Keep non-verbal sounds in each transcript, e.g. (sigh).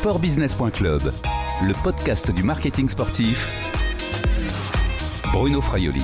Sportbusiness.club, le podcast du marketing sportif. Bruno Fraioli.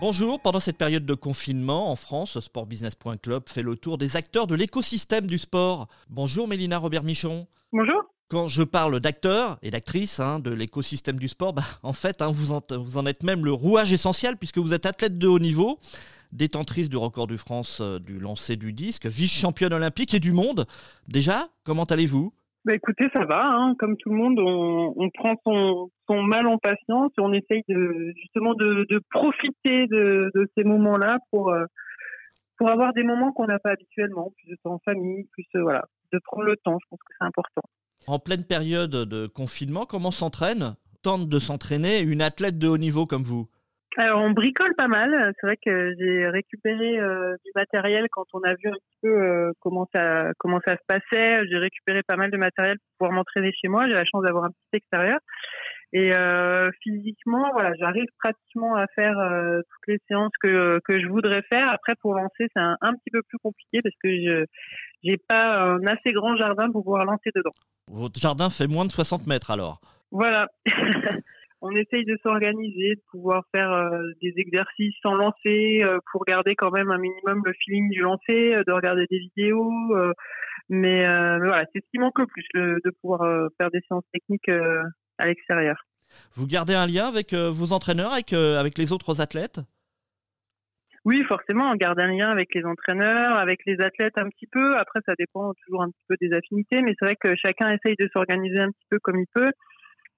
Bonjour, pendant cette période de confinement, en France, Sportbusiness.club fait le tour des acteurs de l'écosystème du sport. Bonjour Mélina Robert-Michon. Bonjour. Quand je parle d'acteurs et d'actrices hein, de l'écosystème du sport, bah, en fait, hein, vous, en, vous en êtes même le rouage essentiel puisque vous êtes athlète de haut niveau détentrice du record de France euh, du lancer du disque, vice-championne olympique et du monde. Déjà, comment allez-vous? Bah écoutez, ça va. Hein. Comme tout le monde, on, prend son, mal en patience et on essaye de, justement de, profiter de, ces moments-là pour, euh, pour avoir des moments qu'on n'a pas habituellement, plus de temps en famille, plus euh, voilà, de prendre le temps. Je pense que c'est important. En pleine période de confinement, comment s'entraîne Tente de s'entraîner une athlète de haut niveau comme vous? Alors on bricole pas mal. C'est vrai que j'ai récupéré euh, du matériel quand on a vu un petit peu euh, comment ça comment ça se passait. J'ai récupéré pas mal de matériel pour pouvoir m'entraîner chez moi. J'ai la chance d'avoir un petit extérieur. Et euh, physiquement, voilà, j'arrive pratiquement à faire euh, toutes les séances que que je voudrais faire. Après, pour lancer, c'est un, un, petit peu plus compliqué parce que je j'ai pas un assez grand jardin pour pouvoir lancer dedans. Votre jardin fait moins de 60 mètres alors? Voilà. (laughs) on essaye de s'organiser, de pouvoir faire euh, des exercices sans lancer euh, pour garder quand même un minimum le feeling du lancer, euh, de regarder des vidéos. mais, voilà, c'est ce qui manque le plus, de pouvoir faire des séances techniques à l'extérieur. Vous gardez un lien avec vos entraîneurs, avec, avec les autres athlètes? Oui, forcément, on garde un lien avec les entraîneurs, avec les athlètes un petit peu. Après, ça dépend toujours un petit peu des affinités, mais c'est vrai que chacun essaye de s'organiser un petit peu comme il peut.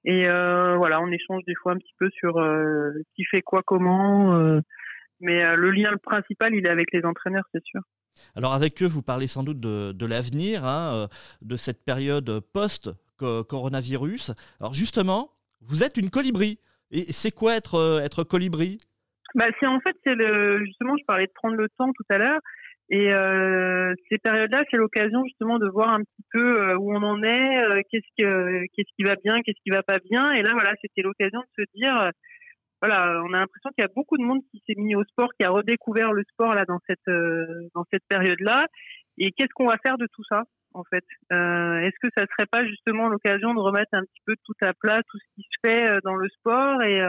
Et euh, voilà, on échange des fois un petit peu sur euh, qui fait quoi, comment. Euh, mais le lien principal, il est avec les entraîneurs, c'est sûr. Alors avec eux, vous parlez sans doute de, l'avenir, hein, de cette période post-coronavirus. Alors justement, vous êtes une colibri. Et c'est quoi être, être colibri? Bah, c'est en fait c'est le justement je parlais de prendre le temps tout à l'heure et euh, ces périodes-là, c'est l'occasion justement de voir un petit peu euh, où on en est, euh, qu'est-ce que qu'est-ce qui va bien, qu'est-ce qui va pas bien. Et là, voilà, c'était l'occasion de se dire, euh, voilà, on a l'impression qu'il y a beaucoup de monde qui s'est mis au sport, qui a redécouvert le sport là dans cette dans cette période-là. Et qu'est-ce qu'on va faire de tout ça en fait? Est-ce que ça serait pas justement l'occasion de remettre un petit peu tout à plat, tout ce qui se fait dans le sport? Et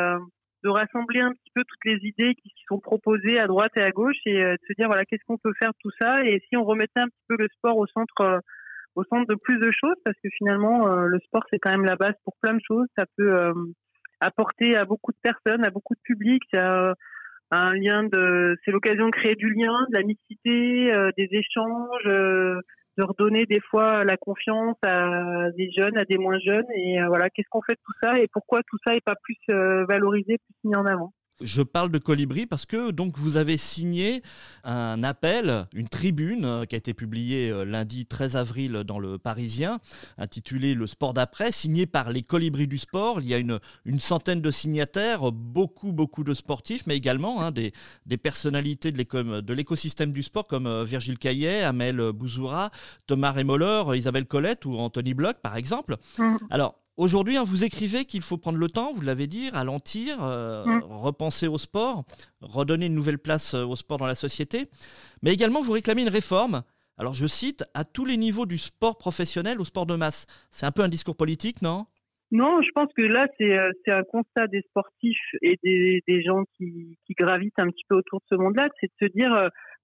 de rassembler un petit peu toutes les idées qui sont proposées à droite et à gauche et euh, de se dire voilà qu'est-ce qu'on peut faire de tout ça? Et si on remettait un petit peu le sport au centre euh, au centre de plus de choses parce que finalement euh, le sport c'est quand même la base pour plein de choses. Ça peut apporter à beaucoup de personnes à beaucoup de publics. C'est un lien de c'est l'occasion de créer du lien de la mixité des échanges de redonner des fois la confiance à des jeunes, à des moins jeunes. Et euh, voilà, qu'est-ce qu'on fait de tout ça et pourquoi tout ça n'est pas plus euh, valorisé, plus mis en avant? Je parle de Colibri parce que donc vous avez signé un appel, une tribune euh, qui a été publiée euh, lundi 13 avril dans le Parisien, intitulée Le sport d'après, signé par les Colibris du sport. Il y a une, une centaine de signataires, beaucoup beaucoup de sportifs, mais également hein, des, des personnalités de l'écosystème du sport comme euh, Virgile Caillet, Amel Bouzoura, Thomas Rémoller, Isabelle Colette ou Anthony Bloch par exemple. Mmh. Alors Aujourd'hui, hein, vous écrivez qu'il faut prendre le temps, vous l'avez dit, ralentir, euh, mm. repenser au sport, redonner une nouvelle place euh, au sport dans la société. Mais également, vous réclamez une réforme. Alors, je cite, à tous les niveaux du sport professionnel au sport de masse. C'est un peu un discours politique, non? Non, je pense que là, c'est euh, un constat des sportifs et des, gens qui, gravitent un petit peu autour de ce monde-là. C'est de se dire,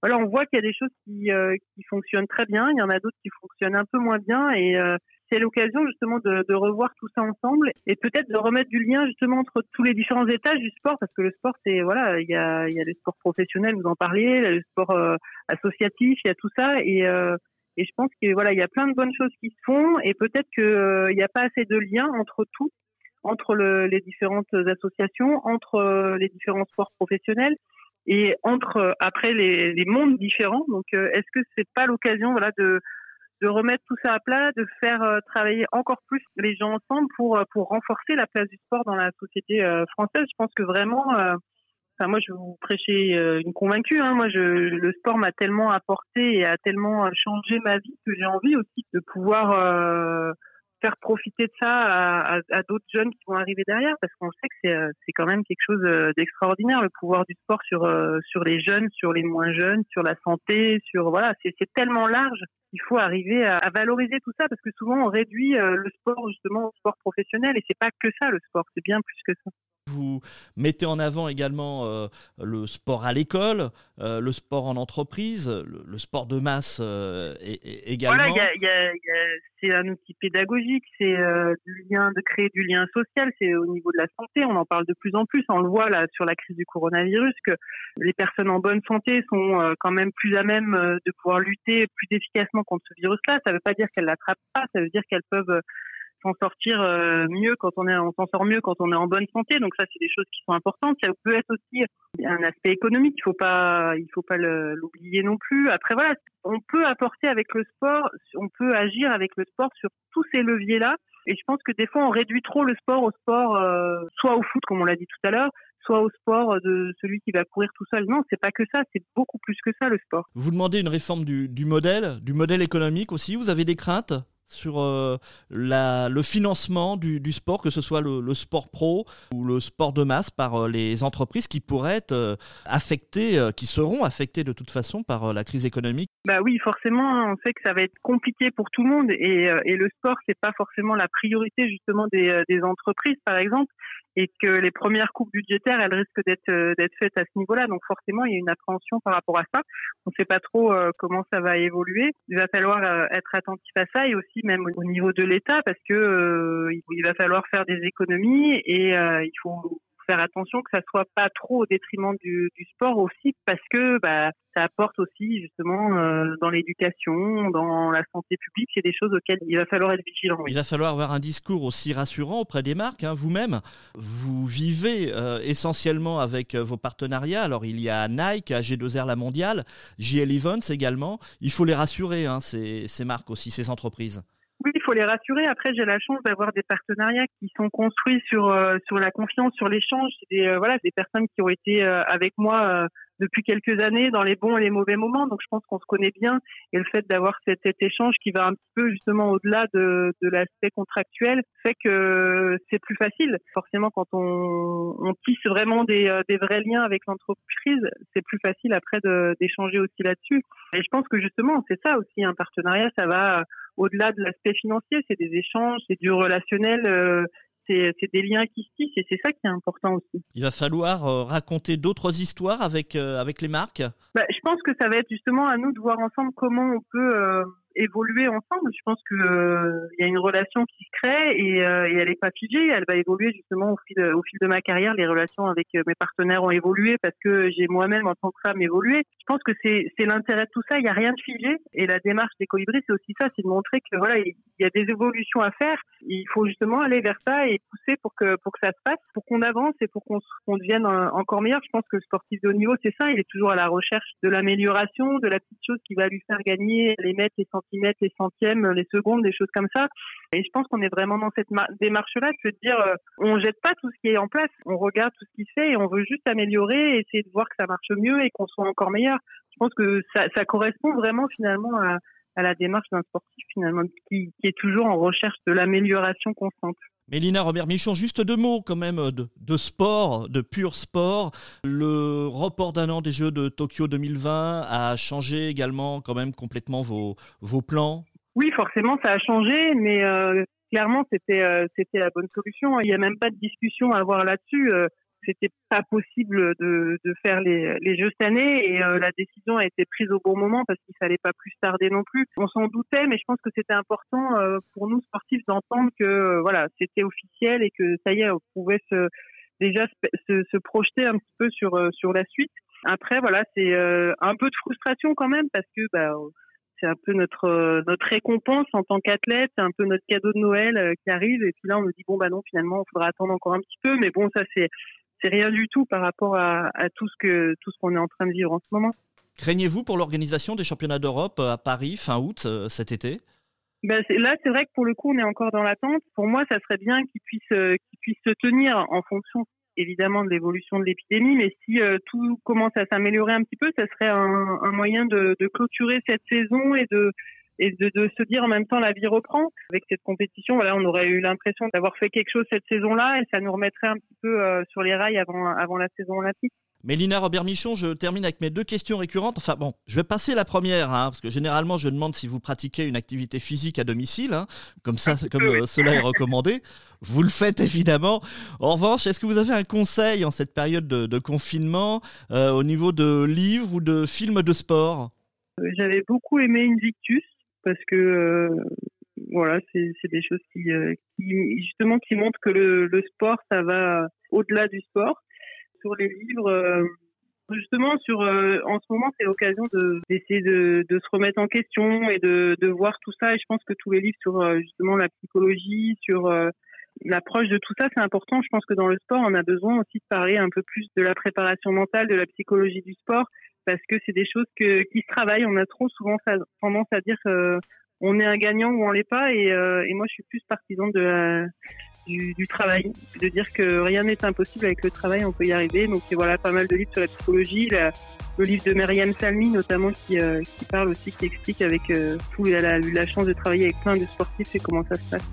voilà, on voit qu'il y a des choses qui, qui fonctionnent très bien, il y en a d'autres qui fonctionnent un peu moins bien. Et c'est l'occasion justement de, revoir tout ça ensemble et peut-être de remettre du lien justement entre tous les différents étages du sport parce que le sport c'est voilà il y a il y a le sport professionnel vous en parliez le sport euh, associatif il y a tout ça et euh, et je pense que voilà il y a plein de bonnes choses qui se font et peut-être que euh, il n'y a pas assez de lien entre tout entre les différentes associations entre les différents sports professionnels et entre après les, les mondes différents. Donc est-ce que c'est pas l'occasion voilà de de remettre tout ça à plat, de faire euh, travailler encore plus les gens ensemble pour euh, pour renforcer la place du sport dans la société euh, française. Je pense que vraiment, enfin moi je vais vous prêcher une convaincue. Hein. Moi, je, le sport m'a tellement apporté et a tellement changé ma vie que j'ai envie aussi de pouvoir faire profiter de ça à, à, d'autres jeunes qui vont arriver derrière, parce qu'on sait que c'est, c'est quand même quelque chose d'extraordinaire, le pouvoir du sport sur, sur les jeunes, sur les moins jeunes, sur la santé, sur voilà, c'est, c'est tellement large qu'il faut arriver à, à, valoriser tout ça, parce que souvent on réduit le sport justement au sport professionnel, et c'est pas que ça le sport, c'est bien plus que ça. Vous mettez en avant également euh, le sport à l'école, euh, le sport en entreprise, le, sport de masse euh, également. Voilà, c'est un outil pédagogique, c'est du de créer du lien social, c'est au niveau de la santé, on en parle de plus en plus, on le voit là sur la crise du coronavirus, que les personnes en bonne santé sont quand même plus à même de pouvoir lutter plus efficacement contre ce virus-là. Ça ne veut pas dire qu'elles l'attrapent pas, ça veut dire qu'elles peuvent s'en sortir euh, mieux quand on est, on s'en sort mieux quand on est en bonne santé. Donc ça, c'est des choses qui sont importantes. Ça peut être aussi un aspect économique. Il faut pas, il faut pas l'oublier non plus. Après voilà, on peut apporter avec le sport, on peut agir avec le sport sur tous ces leviers-là. Et je pense que des fois, on réduit trop le sport au sport, euh, soit au foot, comme on l'a dit tout à l'heure, soit au sport de celui qui va courir tout seul. Non, c'est pas que ça, c'est beaucoup plus que ça le sport. Vous demandez une réforme du, du modèle, du modèle économique aussi. Vous avez des craintes? Sur euh, le financement du, sport, que ce soit le, sport pro ou le sport de masse par euh, les entreprises qui pourraient être euh, affectées, qui seront affectées de toute façon par la crise économique Bah oui, forcément, on sait que ça va être compliqué pour tout le monde et, le sport, c'est pas forcément la priorité justement des, entreprises, par exemple et que les premières coupes budgétaires, elles risquent d'être d'être faites à ce niveau-là. Donc forcément, il y a une appréhension par rapport à ça. On ne sait pas trop comment ça va évoluer. Il va falloir être attentif à ça et aussi même au niveau de l'État parce que il va falloir faire des économies et il faut faire attention que ça soit pas trop au détriment du, sport aussi parce que bah, ça apporte aussi justement euh, dans l'éducation, dans la santé publique, c'est des choses auxquelles il va falloir être vigilant. Il va falloir avoir un discours aussi rassurant auprès des marques. Hein. Vous-même, vous vivez euh, essentiellement avec euh, vos partenariats. Alors il y a Nike, AG2R La Mondiale, JL Events également. Il faut les rassurer, hein, ces marques aussi, ces entreprises. Oui, il faut les rassurer. Après, j'ai la chance d'avoir des partenariats qui sont construits sur euh, sur la confiance, sur l'échange. C'est des euh, voilà des personnes qui ont été euh, avec moi depuis quelques années dans les bons et les mauvais moments. Donc, je pense qu'on se connaît bien. Et le fait d'avoir cet, cet, échange qui va un petit peu justement au-delà de, de l'aspect contractuel fait que c'est plus facile. Forcément, quand on, on tisse vraiment des, des vrais liens avec l'entreprise, c'est plus facile après d'échanger aussi là-dessus. Et je pense que justement, c'est ça aussi un partenariat. Ça va au-delà de l'aspect financier, c'est des échanges, c'est du relationnel, euh, c'est des liens qui se tissent et c'est ça qui est important aussi. Il va falloir euh, raconter d'autres histoires avec, euh, avec les marques? Bah, Je pense que ça va être justement à nous de voir ensemble comment on peut évoluer ensemble. Je pense que euh, il y a une relation qui se crée et, euh, et, elle est pas figée. Elle va évoluer justement au fil au fil de ma carrière. Les relations avec euh, mes partenaires ont évolué parce que j'ai moi-même en tant que femme évolué. Je pense que c'est c'est l'intérêt de tout ça. Il y a rien de figé et la démarche des colibris c'est aussi ça, c'est de montrer que voilà il y a des évolutions à faire. Il faut justement aller vers ça et pousser pour que pour que ça se passe, pour qu'on avance et pour qu'on qu'on devienne encore meilleur. Je pense que le sportif de haut niveau c'est ça. Il est toujours à la recherche de l'amélioration, de la petite chose qui va lui faire gagner les mètres, les les centièmes, les secondes, des choses comme ça. Et je pense qu'on est vraiment dans cette démarche-là de se dire, euh, on jette pas tout ce qui est en place, on regarde tout ce qui se fait et on veut juste améliorer, essayer de voir que ça marche mieux et qu'on soit encore meilleur. Je pense que ça, ça correspond vraiment finalement à, à la démarche d'un sportif finalement qui, qui est toujours en recherche de l'amélioration constante. Mélina Robert Michon, juste deux mots quand même de, de, sport, de pur sport. Le report d'un an des Jeux de Tokyo 2020 a changé également quand même complètement vos, vos plans? Oui, forcément, ça a changé, mais euh, clairement, c'était euh, c'était la bonne solution. Il n'y a même pas de discussion à avoir là-dessus. Euh, c'était pas possible de, de faire les, les, jeux cette année et euh, la décision a été prise au bon moment parce qu'il fallait pas plus tarder non plus. On s'en doutait, mais je pense que c'était important euh, pour nous sportifs d'entendre que euh, voilà c'était officiel et que ça y est, on pouvait déjà se, projeter un petit peu sur sur la suite. Après voilà, c'est un peu de frustration quand même parce que bah, c'est un peu notre notre récompense en tant qu'athlète, c'est un peu notre cadeau de Noël qui arrive et puis là on nous dit bon bah non finalement il faudra attendre encore un petit peu mais bon ça c'est c'est rien du tout par rapport à, tout ce que tout ce qu'on est en train de vivre en ce moment. Craignez-vous pour l'organisation des championnats d'Europe à Paris fin août euh, cet été? Ben là, c'est vrai que pour le coup, on est encore dans l'attente. Pour moi, ça serait bien qu'ils puissent, euh, qu'ils puissent se tenir en fonction évidemment de l'évolution de l'épidémie, mais si euh, tout commence à s'améliorer un petit peu, ça serait un, moyen de, clôturer cette saison et de et de, de, se dire en même temps la vie reprend avec cette compétition. Voilà, on aurait eu l'impression d'avoir fait quelque chose cette saison-là et ça nous remettrait un petit peu euh, sur les rails avant, avant la saison olympique. Mélina Robert-Michon, je termine avec mes deux questions récurrentes. Enfin bon, je vais passer la première, hein, parce que généralement je demande si vous pratiquez une activité physique à domicile, hein, comme ça, comme (laughs) euh, cela est recommandé. Vous le faites évidemment. En revanche, est-ce que vous avez un conseil en cette période de, de confinement euh, au niveau de livres ou de films de sport? J'avais beaucoup aimé Invictus parce que euh, voilà, c'est des choses qui, euh, qui, justement qui montrent que le, sport ça va au-delà du sport. Sur les livres, euh, justement sur en ce moment c'est l'occasion de d'essayer de, de, se remettre en question et de, de voir tout ça. Et je pense que tous les livres sur justement la psychologie, sur l'approche de tout ça, c'est important. Je pense que dans le sport, on a besoin aussi de parler un peu plus de la préparation mentale, de la psychologie du sport, parce que c'est des choses que, qui se travaillent. On a trop souvent tendance à dire qu'on est un gagnant ou on l'est pas, et, euh, et, moi je suis plus partisan de la, du, du, travail, de dire que rien n'est impossible avec le travail, on peut y arriver. Donc voilà, pas mal de livres sur la psychologie, la, le livre de Myriam Salmi notamment qui, euh, qui parle aussi, qui explique avec euh, tout, elle a eu la chance de travailler avec plein de sportifs et comment ça se passe.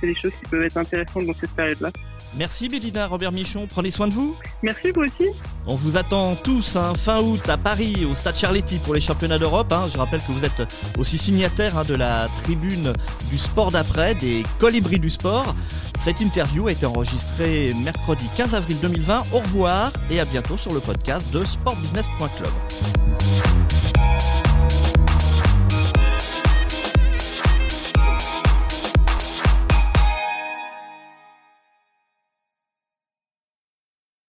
C'est des choses qui peuvent être intéressantes dans cette période-là. Merci Bélina Robert Michon, prenez soin de vous. Merci vous aussi. On vous attend tous hein, fin août à Paris au Stade Charletti pour les championnats d'Europe. Hein. Je rappelle que vous êtes aussi signataire hein, de tribune du sport d'après, des colibris du sport. Cette interview a été enregistrée mercredi 15 avril 2020. Au revoir et à bientôt sur le podcast de sportbusiness.club.